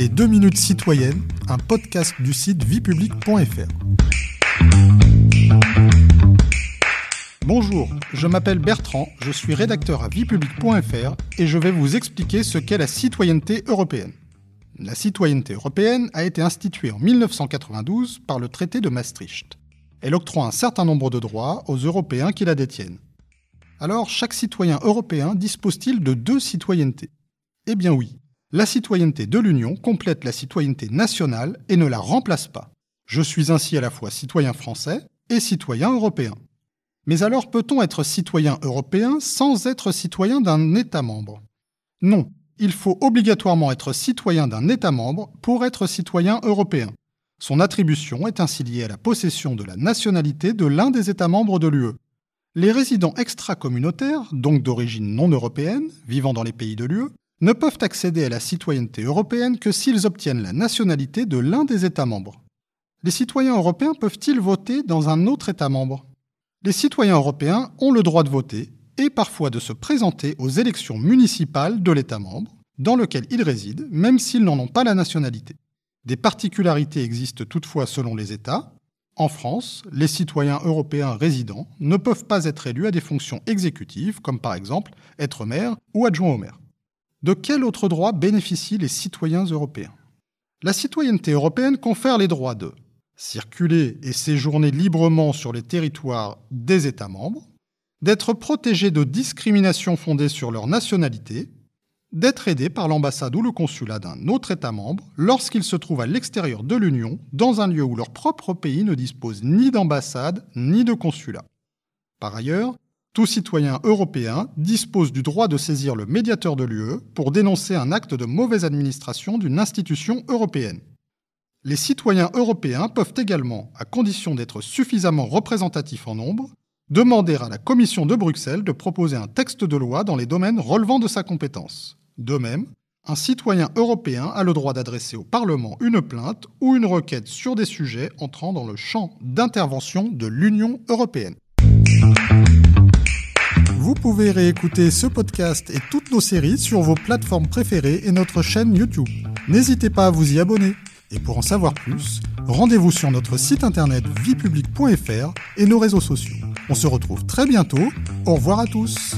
Les 2 minutes citoyennes, un podcast du site viepublic.fr. Bonjour, je m'appelle Bertrand, je suis rédacteur à viepublic.fr et je vais vous expliquer ce qu'est la citoyenneté européenne. La citoyenneté européenne a été instituée en 1992 par le traité de Maastricht. Elle octroie un certain nombre de droits aux Européens qui la détiennent. Alors, chaque citoyen européen dispose-t-il de deux citoyennetés? Eh bien oui, la citoyenneté de l'Union complète la citoyenneté nationale et ne la remplace pas. Je suis ainsi à la fois citoyen français et citoyen européen. Mais alors peut-on être citoyen européen sans être citoyen d'un État membre? Non, il faut obligatoirement être citoyen d'un État membre pour être citoyen européen. Son attribution est ainsi liée à la possession de la nationalité de l'un des États membres de l'UE. Les résidents extra-communautaires, donc d'origine non européenne, vivant dans les pays de l'UE, ne peuvent accéder à la citoyenneté européenne que s'ils obtiennent la nationalité de l'un des États membres. Les citoyens européens peuvent-ils voter dans un autre État membre? Les citoyens européens ont le droit de voter et parfois de se présenter aux élections municipales de l'État membre dans lequel ils résident, même s'ils n'en ont pas la nationalité. Des particularités existent toutefois selon les États. En France, les citoyens européens résidents ne peuvent pas être élus à des fonctions exécutives, comme par exemple être maire ou adjoint au maire. De quel autre droit bénéficient les citoyens européens? La citoyenneté européenne confère les droits de circuler et séjourner librement sur les territoires des États membres, d'être protégés de discrimination fondée sur leur nationalité, d'être aidés par l'ambassade ou le consulat d'un autre État membre lorsqu'ils se trouvent à l'extérieur de l'Union, dans un lieu où leur propre pays ne dispose ni d'ambassade ni de consulat. Par ailleurs, tout citoyen européen dispose du droit de saisir le médiateur de l'UE pour dénoncer un acte de mauvaise administration d'une institution européenne. Les citoyens européens peuvent également, à condition d'être suffisamment représentatifs en nombre, demander à la Commission de Bruxelles de proposer un texte de loi dans les domaines relevant de sa compétence. De même, un citoyen européen a le droit d'adresser au Parlement une plainte ou une requête sur des sujets entrant dans le champ d'intervention de l'Union européenne. Vous pouvez réécouter ce podcast et toutes nos séries sur vos plateformes préférées et notre chaîne YouTube. N'hésitez pas à vous y abonner. Et pour en savoir plus, rendez-vous sur notre site internet viepublic.fr et nos réseaux sociaux. On se retrouve très bientôt. Au revoir à tous.